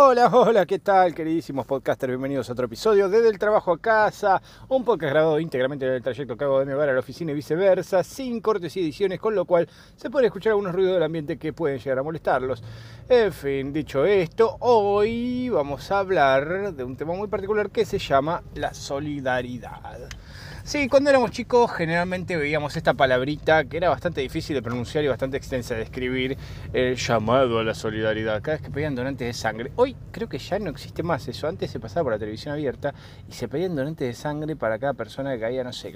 Hola, hola, ¿qué tal, queridísimos podcasters? Bienvenidos a otro episodio de Del Trabajo a Casa, un podcast grabado íntegramente en el trayecto que hago de mi a la oficina y viceversa, sin cortes y ediciones, con lo cual se pueden escuchar algunos ruidos del ambiente que pueden llegar a molestarlos. En fin, dicho esto, hoy vamos a hablar de un tema muy particular que se llama la solidaridad. Sí, cuando éramos chicos generalmente veíamos esta palabrita que era bastante difícil de pronunciar y bastante extensa de escribir, el llamado a la solidaridad, cada vez que pedían donantes de sangre. Hoy creo que ya no existe más eso, antes se pasaba por la televisión abierta y se pedían donantes de sangre para cada persona que caía, no sé,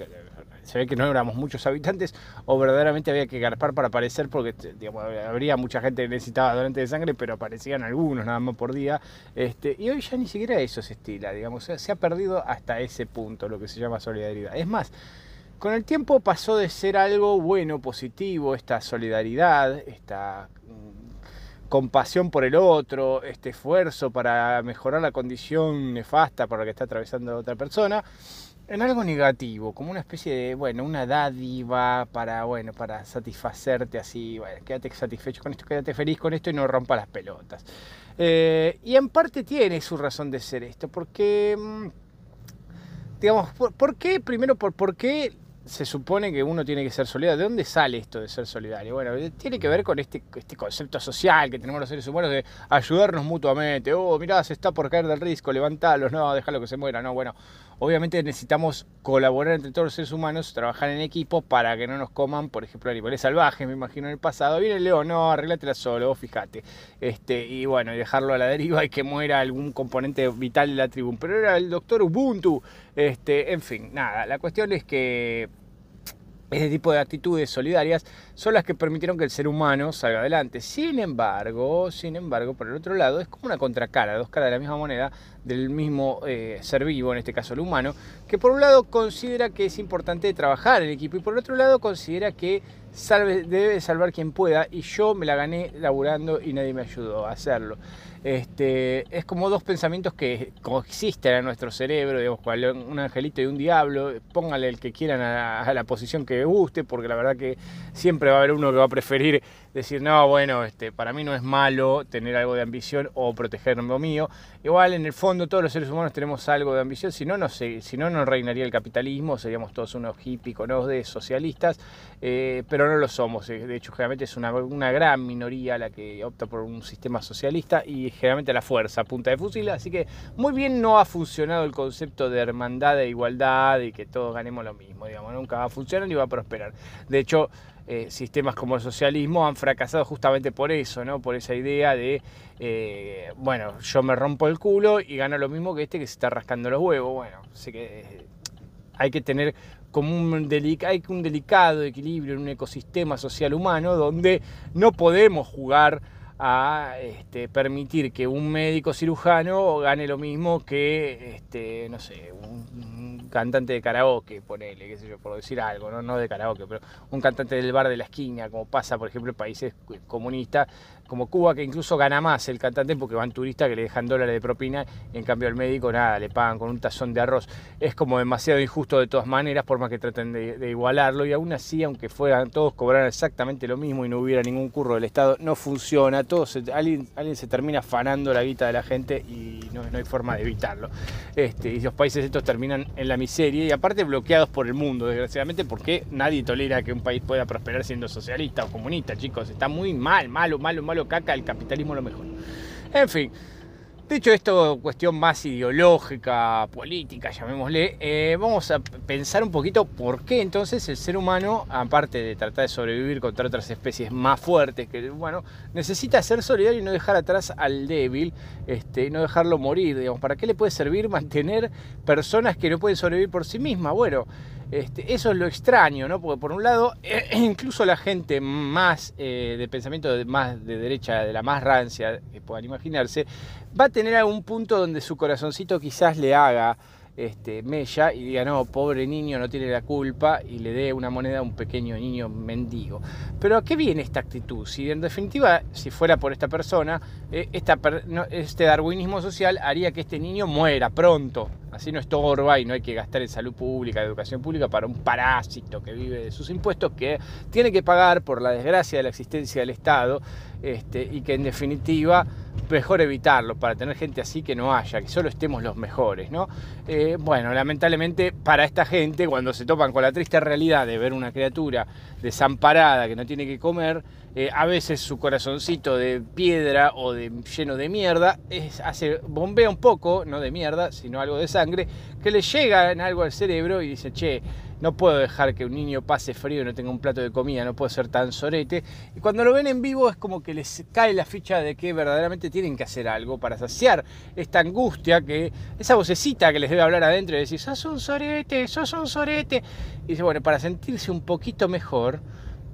se ve que no éramos muchos habitantes o verdaderamente había que garpar para aparecer porque digamos, habría mucha gente que necesitaba donantes de sangre, pero aparecían algunos nada más por día. Este, y hoy ya ni siquiera eso se estila, digamos, se ha perdido hasta ese punto lo que se llama solidaridad. Es más, con el tiempo pasó de ser algo bueno, positivo, esta solidaridad, esta mm, compasión por el otro, este esfuerzo para mejorar la condición nefasta por la que está atravesando otra persona, en algo negativo, como una especie de, bueno, una dádiva para, bueno, para satisfacerte así, bueno, quédate satisfecho con esto, quédate feliz con esto y no rompa las pelotas. Eh, y en parte tiene su razón de ser esto, porque mm, digamos, ¿por, qué? Primero, por, ¿por qué se supone que uno tiene que ser solidario? ¿De dónde sale esto de ser solidario? Bueno, tiene que ver con este, este concepto social que tenemos los seres humanos de ayudarnos mutuamente. Oh, mirá, se está por caer del risco, levantalos, no, déjalo que se muera. No, bueno, obviamente necesitamos colaborar entre todos los seres humanos, trabajar en equipo para que no nos coman, por ejemplo, animales salvajes, me imagino en el pasado. Viene el león, no, arréglatela solo, vos fíjate. Este, y bueno, y dejarlo a la deriva y que muera algún componente vital de la tribu. Pero era el doctor Ubuntu. Este, en fin, nada, la cuestión es que este tipo de actitudes solidarias son las que permitieron que el ser humano salga adelante. Sin embargo, sin embargo, por el otro lado, es como una contracara, dos caras de la misma moneda, del mismo eh, ser vivo, en este caso el humano, que por un lado considera que es importante trabajar en equipo y por otro lado considera que debe salvar quien pueda y yo me la gané laburando y nadie me ayudó a hacerlo. Este, es como dos pensamientos que coexisten en nuestro cerebro, digamos, un angelito y un diablo, póngale el que quieran a, la posición que guste, porque la verdad que siempre va a haber uno que va a preferir decir, no, bueno, este, para mí no es malo tener algo de ambición o proteger lo mío. Igual en el fondo todos los seres humanos tenemos algo de ambición, si no, no, si no, no reinaría el capitalismo, seríamos todos unos hippies, ¿no? de socialistas, eh, pero no lo somos. De hecho, generalmente es una, una gran minoría la que opta por un sistema socialista y generalmente la fuerza punta de fusil, así que muy bien no ha funcionado el concepto de hermandad e igualdad y que todos ganemos lo mismo, digamos, nunca va a funcionar ni va a prosperar. De hecho, eh, sistemas como el socialismo han fracasado justamente por eso, ¿no? por esa idea de, eh, bueno, yo me rompo el culo y gano lo mismo que este que se está rascando los huevos. Bueno, sé que eh, hay que tener como un delicado equilibrio en un ecosistema social humano donde no podemos jugar a este, permitir que un médico cirujano gane lo mismo que, este, no sé, un, cantante de karaoke, ponele, qué sé yo, por decir algo, ¿no? no de karaoke, pero un cantante del bar de la esquina, como pasa, por ejemplo, en países comunistas como Cuba, que incluso gana más el cantante porque van turistas que le dejan dólares de propina, en cambio al médico nada, le pagan con un tazón de arroz. Es como demasiado injusto de todas maneras, por más que traten de, igualarlo, y aún así, aunque fueran todos cobraran exactamente lo mismo y no hubiera ningún curro del Estado, no funciona, todos, alguien, alguien se termina afanando la guita de la gente y no, hay forma de evitarlo. Este, y los países estos terminan en la miseria y aparte bloqueados por el mundo, desgraciadamente, porque nadie tolera que un país pueda prosperar siendo socialista o comunista, chicos, está muy mal, malo, malo, malo lo caca, el capitalismo lo mejor. En fin, dicho esto, cuestión más ideológica, política, llamémosle, eh, vamos a pensar un poquito por qué entonces el ser humano, aparte de tratar de sobrevivir contra otras especies más fuertes, que bueno, necesita ser solidario y no dejar atrás al débil, este, no dejarlo morir, digamos, ¿para qué le puede servir mantener personas que no pueden sobrevivir por sí mismas? Bueno, este, eso es lo extraño, ¿no? Porque por un lado, incluso la gente más eh, de pensamiento más de derecha, de la más rancia que puedan imaginarse, va a tener algún punto donde su corazoncito quizás le haga este, Mella y diga, no, pobre niño, no tiene la culpa, y le dé una moneda a un pequeño niño mendigo. Pero ¿a qué viene esta actitud? Si en definitiva, si fuera por esta persona, eh, este darwinismo social haría que este niño muera pronto. Así no estorba y no hay que gastar en salud pública, educación pública para un parásito que vive de sus impuestos, que tiene que pagar por la desgracia de la existencia del Estado este, y que en definitiva mejor evitarlo para tener gente así que no haya, que solo estemos los mejores, ¿no? Eh, bueno, lamentablemente para esta gente, cuando se topan con la triste realidad de ver una criatura desamparada que no tiene que comer, eh, a veces su corazoncito de piedra o de, lleno de mierda es, hace, bombea un poco, no de mierda, sino algo de sangre, que le llega en algo al cerebro y dice, che, no puedo dejar que un niño pase frío y no tenga un plato de comida, no puedo ser tan sorete. Y cuando lo ven en vivo es como que les cae la ficha de que verdaderamente tienen que hacer algo para saciar esta angustia, que esa vocecita que les debe hablar adentro y decir, sos un sorete, sos un sorete. Y dice, bueno, para sentirse un poquito mejor,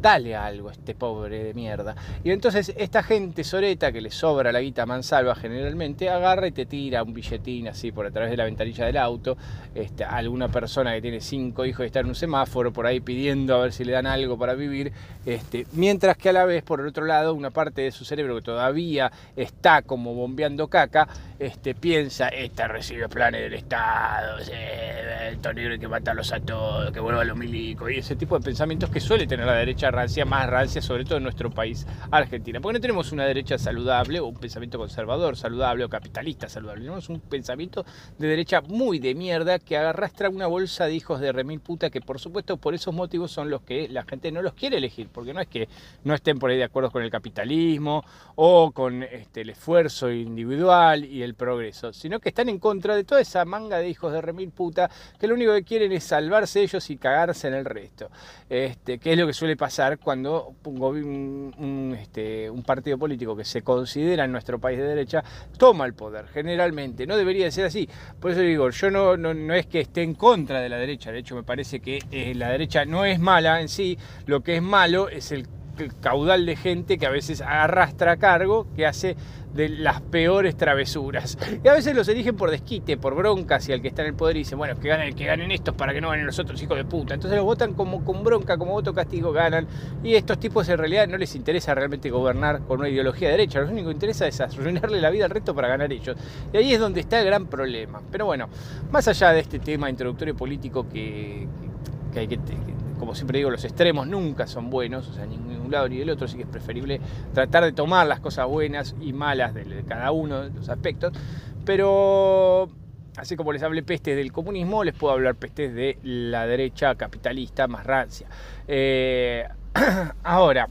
dale algo a este pobre de mierda. Y entonces esta gente soreta que le sobra la guita mansalva generalmente, agarra y te tira un billetín así por a través de la ventanilla del auto, este, alguna persona que tiene cinco hijos y está en un semáforo por ahí pidiendo a ver si le dan algo para vivir, este, mientras que a la vez por el otro lado una parte de su cerebro que todavía está como bombeando caca, este, piensa, esta recibe planes del Estado, el tonero hay que matarlos a todos, que vuelva a los milicos, y ese tipo de pensamientos que suele tener la derecha rancia, más rancia, sobre todo en nuestro país, Argentina. Porque no tenemos una derecha saludable o un pensamiento conservador saludable o capitalista saludable. Tenemos un pensamiento de derecha muy de mierda que arrastra una bolsa de hijos de remil puta que por supuesto por esos motivos son los que la gente no los quiere elegir. Porque no es que no estén por ahí de acuerdo con el capitalismo o con este, el esfuerzo individual y el progreso, sino que están en contra de toda esa manga de hijos de remil puta que lo único que quieren es salvarse ellos y cagarse en el resto. Este, que es lo que suele pasar cuando un, este, partido político que se considera en nuestro país de derecha toma el poder. Generalmente, no debería de ser así. Por eso digo, yo no, no, es que esté en contra de la derecha, de hecho me parece que eh, la derecha no es mala en sí, lo que es malo es el caudal de gente que a veces arrastra cargo, que hace de las peores travesuras. Y a veces los eligen por desquite, por bronca hacia el que está en el poder y dicen, bueno, que ganen, que ganen estos para que no ganen los otros hijos de puta. Entonces los votan como con bronca, como voto castigo, ganan. Y estos tipos en realidad no les interesa realmente gobernar con una ideología de derecha. Lo único que interesa es arruinarle la vida al resto para ganar ellos. Y ahí es donde está el gran problema. Pero bueno, más allá de este tema introductorio político que, que hay que como siempre digo, los extremos nunca son buenos, o sea, ni un lado ni del otro, así que es preferible tratar de tomar las cosas buenas y malas de, cada uno de los aspectos, pero así como les hablé pestes del comunismo, les puedo hablar pestes de la derecha capitalista más rancia. Eh, ahora,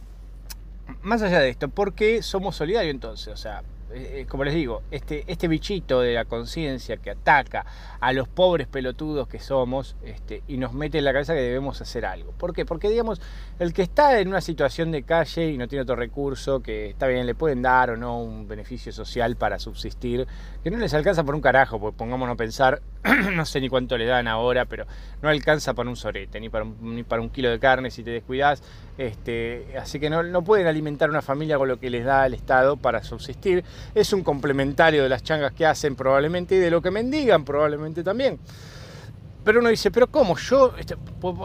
más allá de esto, ¿por qué somos solidarios entonces? O sea, eh, como les digo, este, este bichito de la conciencia que ataca a los pobres pelotudos que somos este, y nos mete en la cabeza que debemos hacer algo. ¿Por qué? Porque, digamos, el que está en una situación de calle y no tiene otro recurso, que está bien, le pueden dar o no un beneficio social para subsistir, que no les alcanza por un carajo, porque pongámonos a pensar, no sé ni cuánto le dan ahora, pero no alcanza para un sorete, ni para un, ni para un kilo de carne si te descuidas. Este, así que no, no pueden alimentar una familia con lo que les da el Estado para subsistir es un complementario de las changas que hacen probablemente y de lo que mendigan probablemente también. Pero uno dice, pero ¿cómo? Yo, este,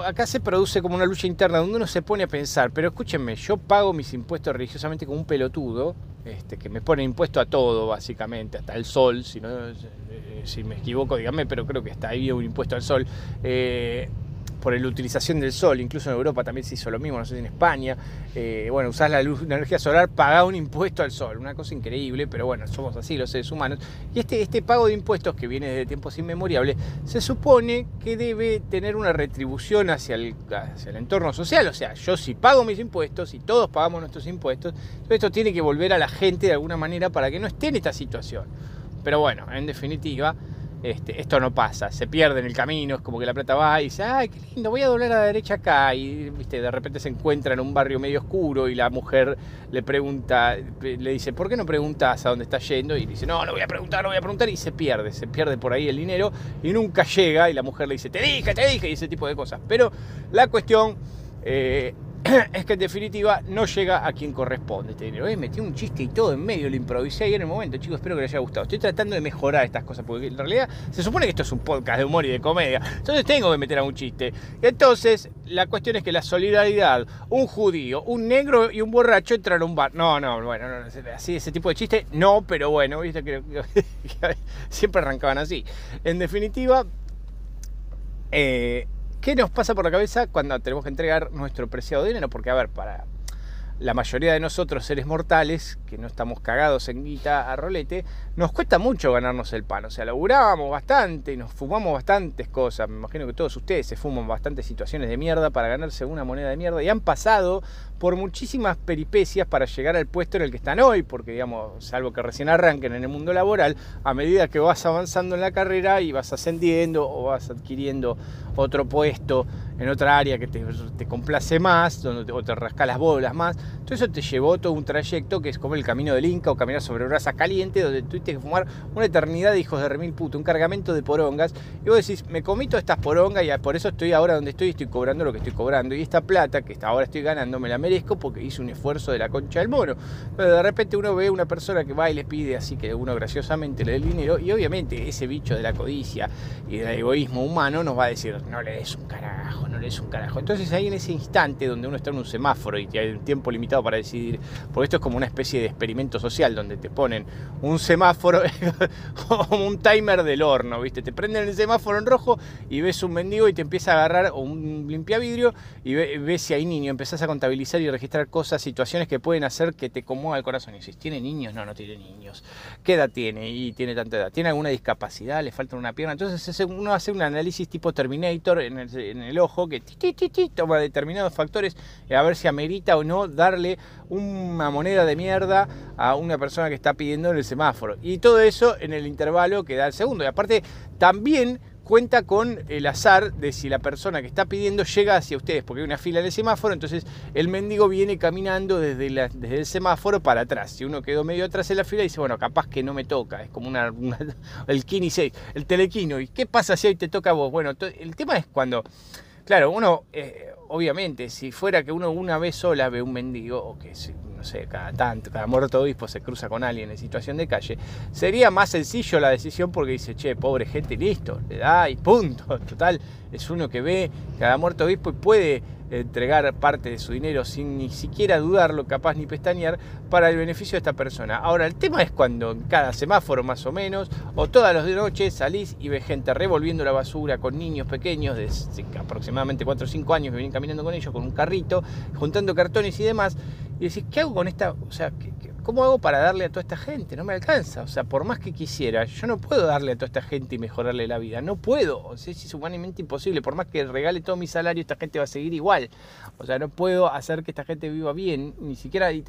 acá se produce como una lucha interna donde uno se pone a pensar, pero escúchenme, yo pago mis impuestos religiosamente como un pelotudo, este, que me pone impuesto a todo, básicamente, hasta el sol, si, no, eh, si me equivoco, díganme, pero creo que está ahí un impuesto al sol. Eh, por la utilización del sol, incluso en Europa también se hizo lo mismo, no sé si en España, eh, bueno, usás la luz, la energía solar, pagás un impuesto al sol, una cosa increíble, pero bueno, somos así los seres humanos. Y este, este pago de impuestos que viene desde tiempos inmemoriales, se supone que debe tener una retribución hacia el, hacia el entorno social, o sea, yo si pago mis impuestos y todos pagamos nuestros impuestos, esto tiene que volver a la gente de alguna manera para que no esté en esta situación. Pero bueno, en definitiva, este, esto no pasa, se pierde en el camino, es como que la plata va y dice, ay, qué lindo, voy a doblar a la derecha acá, y ¿viste? de repente se encuentra en un barrio medio oscuro y la mujer le pregunta, le dice, ¿por qué no preguntas a dónde está yendo? Y dice, no, no voy a preguntar, no voy a preguntar, y se pierde, se pierde por ahí el dinero y nunca llega, y la mujer le dice, te dije, te dije, y ese tipo de cosas. Pero la cuestión eh, es que en definitiva no llega a quien corresponde este dinero. Eh, metí un chiste y todo en medio, lo improvisé ahí en el momento, chicos, espero que les haya gustado. Estoy tratando de mejorar estas cosas, porque en realidad se supone que esto es un podcast de humor y de comedia, entonces tengo que meter a un chiste. Entonces, la cuestión es que la solidaridad, un judío, un negro y un borracho entran a un bar. No, no, bueno, así ese tipo de chiste, no, pero bueno, ¿viste? Que, siempre arrancaban así. En definitiva, eh, ¿Qué nos pasa por la cabeza cuando tenemos que entregar nuestro preciado dinero? Porque, a ver, para la mayoría de nosotros, seres mortales, que no estamos cagados en guita a rolete, nos cuesta mucho ganarnos el pan. O sea, laburábamos bastante, nos fumamos bastantes cosas. Me imagino que todos ustedes se fuman bastantes situaciones de mierda para ganarse una moneda de mierda y han pasado por muchísimas peripecias para llegar al puesto en el que están hoy, porque digamos, salvo que recién arranquen en el mundo laboral, a medida que vas avanzando en la carrera y vas ascendiendo o vas adquiriendo otro puesto en otra área que te, complace más, donde te, o te rasca las bolas más, todo eso te llevó todo un trayecto que es como el camino del Inca o caminar sobre brasas calientes, donde tuviste que fumar una eternidad de hijos de remil puto, un cargamento de porongas, y vos decís, me comí todas estas porongas y por eso estoy ahora donde estoy y estoy cobrando lo que estoy cobrando, y esta plata que ahora estoy ganando me la merezco porque hice un esfuerzo de la concha del mono. Pero de repente uno ve una persona que va y le pide así que uno graciosamente le dé el dinero, y obviamente ese bicho de la codicia y del egoísmo humano nos va a decir, no le des un carajo, no le des un carajo. Entonces ahí en ese instante donde uno está en un semáforo y hay un tiempo limitado para decidir, porque esto es como una especie de experimento social donde te ponen un semáforo como un timer del horno, ¿viste? Te prenden el semáforo en rojo y ves un mendigo y te empieza a agarrar un limpiavidrio y ves si hay niño, empezás a contabilizar y registrar cosas, situaciones que pueden hacer que te conmueva el corazón. Y dices, ¿tiene niños? No, no tiene niños. ¿Qué edad tiene? Y tiene tanta edad. ¿Tiene alguna discapacidad? ¿Le falta una pierna? Entonces uno hace un análisis tipo Terminator en el, ojo que toma determinados factores a ver si amerita o no darle una moneda de mierda a una persona que está pidiendo en el semáforo. Y todo eso en el intervalo que da el segundo. Y aparte, también cuenta con el azar de si la persona que está pidiendo llega hacia ustedes, porque hay una fila en el semáforo, entonces el mendigo viene caminando desde, desde el semáforo para atrás. Si uno quedó medio atrás en la fila, dice, bueno, capaz que no me toca, es como una, el Kini 6, el telequino. ¿Y qué pasa si hoy te toca a vos? Bueno, el tema es cuando, claro, uno, eh, obviamente, si fuera que uno una vez sola ve un mendigo, o que no sé, cada tanto, cada muerto obispo se cruza con alguien en situación de calle, sería más sencillo la decisión porque dice, che, pobre gente, listo, le da y punto. Total, es uno que ve cada muerto obispo y puede entregar parte de su dinero sin ni siquiera dudarlo, capaz ni pestañear, para el beneficio de esta persona. Ahora, el tema es cuando en cada semáforo más o menos, o todas las de noche, salís y ves gente revolviendo la basura con niños pequeños de aproximadamente 4 o 5 años que vienen caminando con ellos, con un carrito, juntando cartones y demás, y decís, ¿qué hago con esta? O sea, ¿cómo hago para darle a toda esta gente? No me alcanza. O sea, por más que quisiera, yo no puedo darle a toda esta gente y mejorarle la vida. No puedo. O sea, es humanamente imposible. Por más que regale todo mi salario, esta gente va a seguir igual. O sea, no puedo hacer que esta gente viva bien, ni siquiera. Y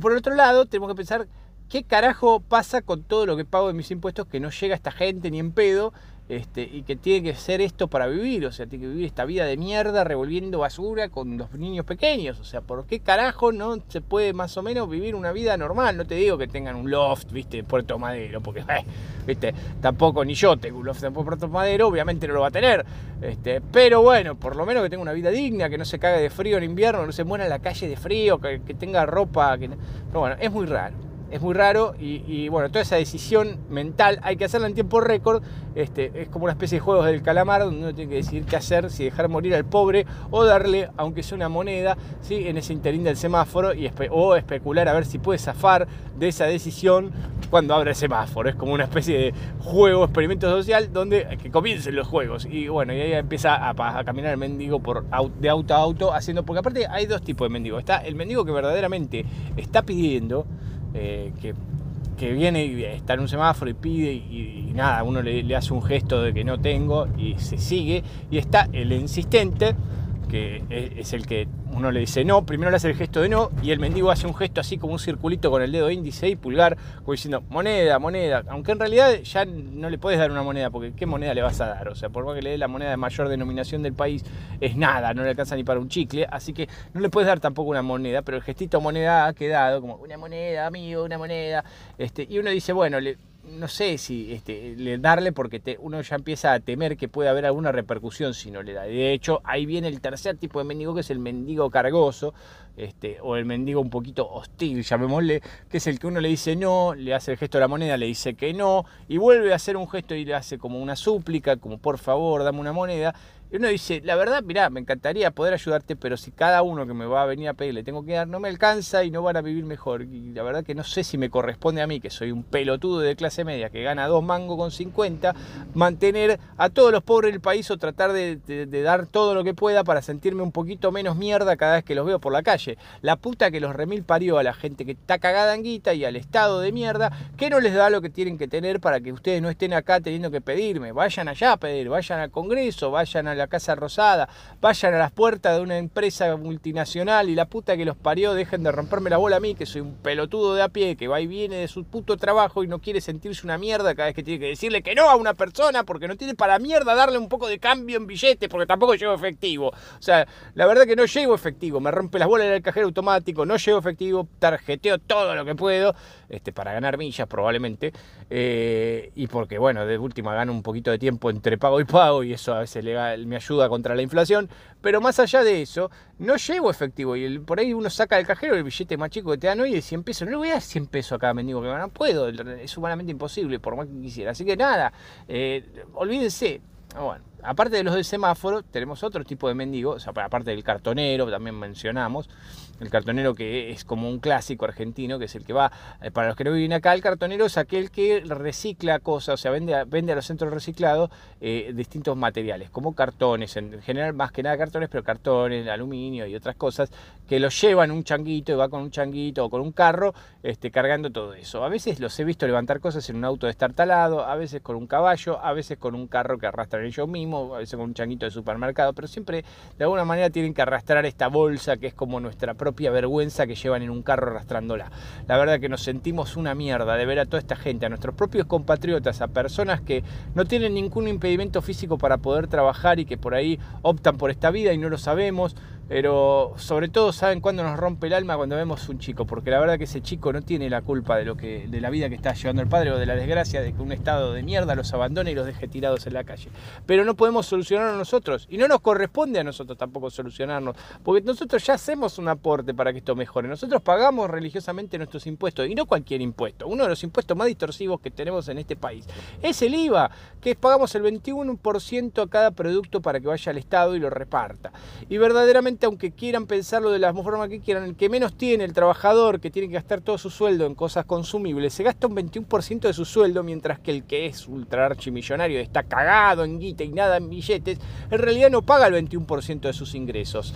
por el otro lado, tenemos que pensar qué carajo pasa con todo lo que pago de mis impuestos que no llega a esta gente ni en pedo este, y que tiene que ser esto para vivir, o sea, tiene que vivir esta vida de mierda revolviendo basura con los niños pequeños, o sea, ¿por qué carajo no se puede más o menos vivir una vida normal? No te digo que tengan un loft, viste, en Puerto Madero, porque, viste, tampoco ni yo tengo un loft en Puerto Madero, obviamente no lo va a tener, este, pero bueno, por lo menos que tenga una vida digna, que no se cague de frío en invierno, no se muera en la calle de frío, que, tenga ropa, que... pero bueno, es muy raro es muy raro y, bueno, toda esa decisión mental hay que hacerla en tiempo récord. Este, es como una especie de juegos del calamar donde uno tiene que decidir qué hacer, si dejar morir al pobre o darle, aunque sea una moneda, ¿sí? en ese interín del semáforo y o especular a ver si puede zafar de esa decisión cuando abra el semáforo. Es como una especie de juego, experimento social donde que comiencen los juegos. Y bueno, y ahí empieza a, caminar el mendigo por, de auto a auto haciendo, porque aparte hay dos tipos de mendigo. Está el mendigo que verdaderamente está pidiendo eh, que, viene y está en un semáforo y pide y, nada, uno le, hace un gesto de que no tengo y se sigue. Y está el insistente, que es el que uno le dice no, primero le hace el gesto de no y el mendigo hace un gesto así como un circulito con el dedo índice y pulgar, diciendo moneda, moneda, aunque en realidad ya no le puedes dar una moneda porque ¿qué moneda le vas a dar? O sea, por más que le dé la moneda de mayor denominación del país, es nada, no le alcanza ni para un chicle, así que no le puedes dar tampoco una moneda, pero el gestito moneda ha quedado como una moneda, amigo, una moneda, este, y uno dice, bueno, le no sé si este, le darle porque te, uno ya empieza a temer que puede haber alguna repercusión si no le da. De hecho, ahí viene el tercer tipo de mendigo que es el mendigo cargoso, este, o el mendigo un poquito hostil, llamémosle, que es el que uno le dice no, le hace el gesto de la moneda, le dice que no, y vuelve a hacer un gesto y le hace como una súplica, como por favor, dame una moneda, Y uno dice, la verdad, mirá, me encantaría poder ayudarte, pero si cada uno que me va a venir a pedir le tengo que dar, no me alcanza y no van a vivir mejor. Y la verdad que no sé si me corresponde a mí, que soy un pelotudo de clase media que gana dos mangos con 50, mantener a todos los pobres del país o tratar de, dar todo lo que pueda para sentirme un poquito menos mierda cada vez que los veo por la calle. La puta que los remil parió a la gente que está cagada en guita y al estado de mierda, que no les da lo que tienen que tener para que ustedes no estén acá teniendo que pedirme. Vayan allá a pedir, vayan al Congreso, vayan a la Casa Rosada, vayan a las puertas de una empresa multinacional y la puta que los parió, dejen de romperme la bola a mí, que soy un pelotudo de a pie, que va y viene de su puto trabajo y no quiere sentirse una mierda cada vez que tiene que decirle que no a una persona porque no tiene para mierda darle un poco de cambio en billetes porque tampoco llevo efectivo. O sea, la verdad que no llevo efectivo, me rompe las bolas en el cajero automático, no llevo efectivo, tarjeteo todo lo que puedo este, para ganar millas probablemente. Eh, y porque, bueno, de última gano un poquito de tiempo entre pago y pago y eso a veces me ayuda contra la inflación. Pero más allá de eso, no llevo efectivo. Y por ahí uno saca del cajero el billete más chico que te dan hoy de 100 pesos. No le voy a dar 100 pesos a cada mendigo que no puedo. Es humanamente imposible, por más que quisiera. Así que nada, eh, olvídense. Bueno, aparte de los del semáforo, tenemos otro tipo de mendigo, o sea, aparte del cartonero, también mencionamos, el cartonero que es como un clásico argentino, que es el que va, eh, para los que no viven acá, el cartonero es aquel que recicla cosas, o sea, vende a, vende a los centros reciclados eh, distintos materiales, como cartones, en general más que nada cartones, pero cartones, aluminio y otras cosas, que los llevan un changuito y va con un changuito o con un carro este, cargando todo eso. A veces los he visto levantar cosas en un auto destartalado, a veces con un caballo, a veces con un carro que arrastran ellos mismos, a veces con un changuito de supermercado, pero siempre de alguna manera tienen que arrastrar esta bolsa que es como nuestra propia vergüenza que llevan en un carro arrastrándola. La verdad que nos sentimos una mierda de ver a toda esta gente, a nuestros propios compatriotas, a personas que no tienen ningún impedimento físico para poder trabajar y que por ahí optan por esta vida y no lo sabemos pero sobre todo saben cuándo nos rompe el alma cuando vemos un chico, porque la verdad que ese chico no tiene la culpa de lo que de la vida que está llevando el padre o de la desgracia de que un estado de mierda los abandone y los deje tirados en la calle. Pero no podemos solucionarlo nosotros y no nos corresponde a nosotros tampoco solucionarnos, porque nosotros ya hacemos un aporte para que esto mejore. Nosotros pagamos religiosamente nuestros impuestos y no cualquier impuesto. Uno de los impuestos más distorsivos que tenemos en este país es el IVA, que pagamos el 21% a cada producto para que vaya al Estado y lo reparta. Y verdaderamente aunque quieran pensarlo de la forma que quieran, el que menos tiene, el trabajador que tiene que gastar todo su sueldo en cosas consumibles, se gasta un 21% de su sueldo, mientras que el que es ultra archimillonario, está cagado en guita y nada en billetes, en realidad no paga el 21% de sus ingresos.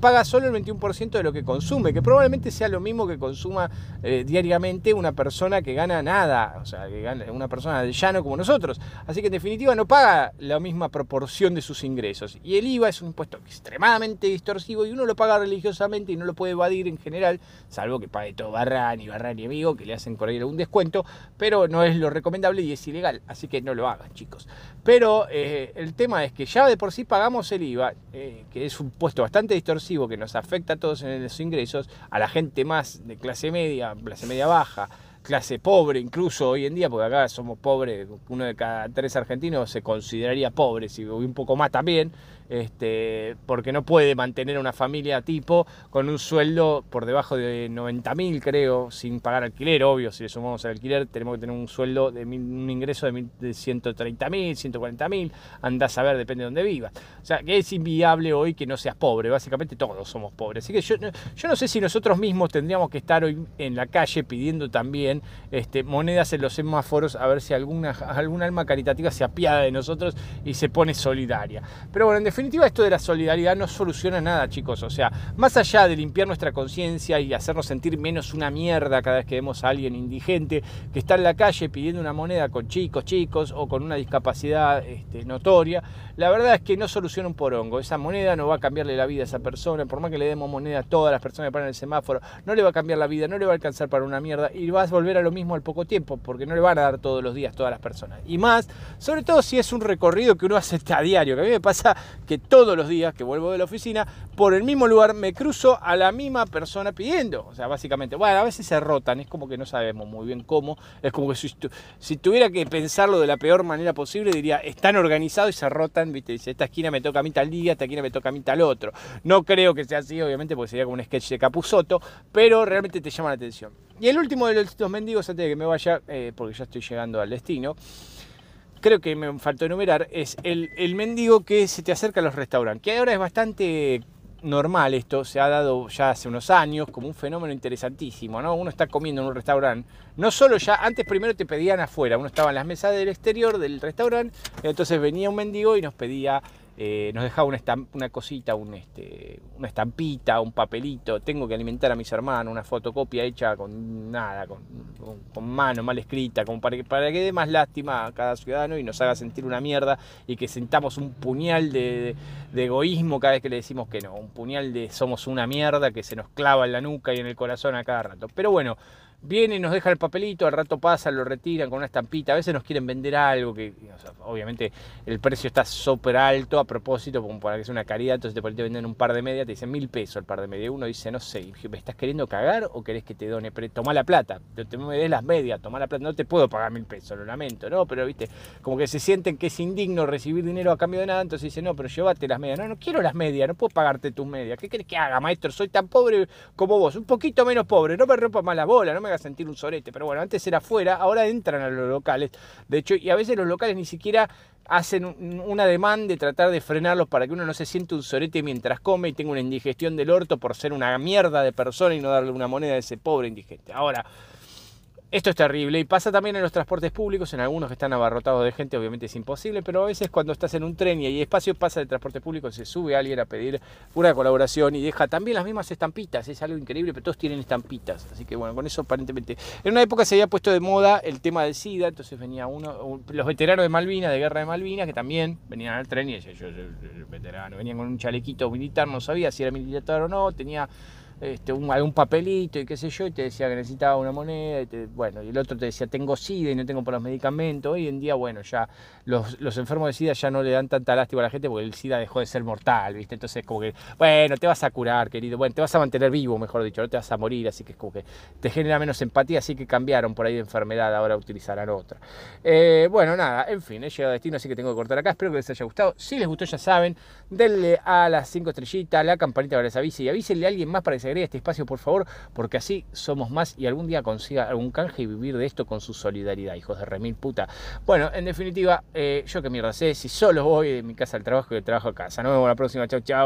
paga solo el 21% de lo que consume, que probablemente sea lo mismo que consuma eh, diariamente una persona que gana nada, o sea, que gana una persona de llano como nosotros. Así que en definitiva no paga la misma proporción de sus ingresos. Y el IVA es un impuesto extremadamente distorsivo y uno lo paga religiosamente y no lo puede evadir en general, salvo que pague todo Barran y Barran y amigo, que le hacen ahí algún descuento, pero no es lo recomendable y es ilegal, así que no lo hagan, chicos. Pero eh, el tema es que ya de por sí pagamos el IVA, eh, que es un puesto bastante distorsivo que nos afecta a todos en los ingresos, a la gente más de clase media, clase media baja, clase pobre incluso hoy en día, porque acá somos pobres, uno de cada tres argentinos se consideraría pobre, si un poco más también, este, porque no puede mantener una familia tipo con un sueldo por debajo de 90 mil, creo, sin pagar alquiler, obvio, si le sumamos al alquiler tenemos que tener un sueldo, de un ingreso de, de 130 mil, 140 mil, andás a ver, depende de dónde vivas. O sea, que es inviable hoy que no seas pobre, básicamente todos somos pobres. Así que yo, yo no sé si nosotros mismos tendríamos que estar hoy en la calle pidiendo también este, monedas en los semáforos a ver si alguna, algún alma caritativa se apiada de nosotros y se pone solidaria. Pero bueno, en definitiva, definitiva esto de la solidaridad no soluciona nada, chicos. O sea, más allá de limpiar nuestra conciencia y hacernos sentir menos una mierda cada vez que vemos a alguien indigente que está en la calle pidiendo una moneda con chicos, chicos o con una discapacidad este, notoria, la verdad es que no soluciona un porongo. Esa moneda no va a cambiarle la vida a esa persona. Por más que le demos moneda a todas las personas que paran el semáforo, no le va a cambiar la vida, no le va a alcanzar para una mierda y va a volver a lo mismo al poco tiempo porque no le van a dar todos los días todas las personas. Y más, sobre todo si es un recorrido que uno hace a diario, que a mí me pasa que todos los días que vuelvo de la oficina, por el mismo lugar me cruzo a la misma persona pidiendo. O sea, básicamente, bueno, a veces se rotan, es como que no sabemos muy bien cómo. Es como que si, tuviera que pensarlo de la peor manera posible, diría, están organizados y se rotan, ¿viste? Dice, esta esquina me toca a mí tal día, esta esquina me toca a mí tal otro. No creo que sea así, obviamente, porque sería como un sketch de Capuzoto, pero realmente te llama la atención. Y el último de los mendigos, antes de que me vaya, eh, porque ya estoy llegando al destino, creo que me faltó enumerar, es el, el mendigo que se te acerca a los restaurantes, que ahora es bastante normal esto, se ha dado ya hace unos años como un fenómeno interesantísimo, ¿no? Uno está comiendo en un restaurante, no solo ya, antes primero te pedían afuera, uno estaba en las mesas del exterior del restaurante, entonces venía un mendigo y nos pedía eh, nos dejaba una, una cosita, un, este, una estampita, un papelito, tengo que alimentar a mis hermanos, una fotocopia hecha con nada, con, con, mano mal escrita, como para que, para que dé más lástima a cada ciudadano y nos haga sentir una mierda y que sentamos un puñal de, de egoísmo cada vez que le decimos que no, un puñal de somos una mierda que se nos clava en la nuca y en el corazón a cada rato. Pero bueno, viene y nos deja el papelito, al rato pasa, lo retiran con una estampita, a veces nos quieren vender algo que obviamente el precio está súper alto a propósito, como para que sea una caridad, entonces te, te venden un par de medias, te dicen mil pesos el par de medias, uno dice, no sé, ¿me estás queriendo cagar o querés que te done? Pero toma la plata, te me des las medias, toma la plata, no te puedo pagar mil pesos, lo lamento, ¿no? Pero viste, como que se sienten que es indigno recibir dinero a cambio de nada, entonces dicen, no, pero llévate las medias, no, no quiero las medias, no puedo pagarte tus medias, ¿qué querés que haga, maestro? Soy tan pobre como vos, un poquito menos pobre, no me rompa más la bola, no me hagas sentir un sorete, pero bueno, antes era afuera, ahora entran a los locales, de hecho, y a veces los locales ni siquiera hacen una demanda de tratar de frenarlos para que uno no se siente un sorete mientras come y tenga una indigestión del orto por ser una mierda de persona y no darle una moneda a ese pobre indigente. Ahora, esto es terrible y pasa también en los transportes públicos, en algunos que están abarrotados de gente, obviamente es imposible, pero a veces cuando estás en un tren y hay espacio, pasa el transporte público, se sube alguien a pedir una colaboración y deja también las mismas estampitas, es algo increíble, pero todos tienen estampitas, así que bueno, con eso aparentemente... En una época se había puesto de moda el tema del SIDA, entonces venía uno, los veteranos de Malvinas, de Guerra de Malvinas, que también venían al tren y decían, yo, venían con un chalequito militar, no sabía si era militar o no, tenía este, algún papelito y qué sé yo, y te decía que necesitaba una moneda, y bueno, y el otro te decía, tengo SIDA y no tengo por los medicamentos. Hoy en día, bueno, ya los, los, enfermos de SIDA ya no le dan tanta lástima a la gente porque el SIDA dejó de ser mortal, ¿viste? Entonces, como que, bueno, te vas a curar, querido, bueno, te vas a mantener vivo, mejor dicho, no te vas a morir, así que es como que te genera menos empatía, así que cambiaron por ahí de enfermedad, ahora utilizarán otra. Eh, bueno, nada, en fin, he llegado a destino, así que tengo que cortar acá, espero que les haya gustado. Si les gustó, ya saben, denle a las 5 estrellitas, la campanita para que les avise y avísenle a alguien más para que se agregue este espacio, por favor, porque así somos más y algún día consiga algún canje y vivir de esto con su solidaridad, hijos de remil puta. Bueno, en definitiva, eh, yo que mierda sé, si solo voy de mi casa al trabajo y de trabajo a casa. Nos vemos la próxima, chau chau.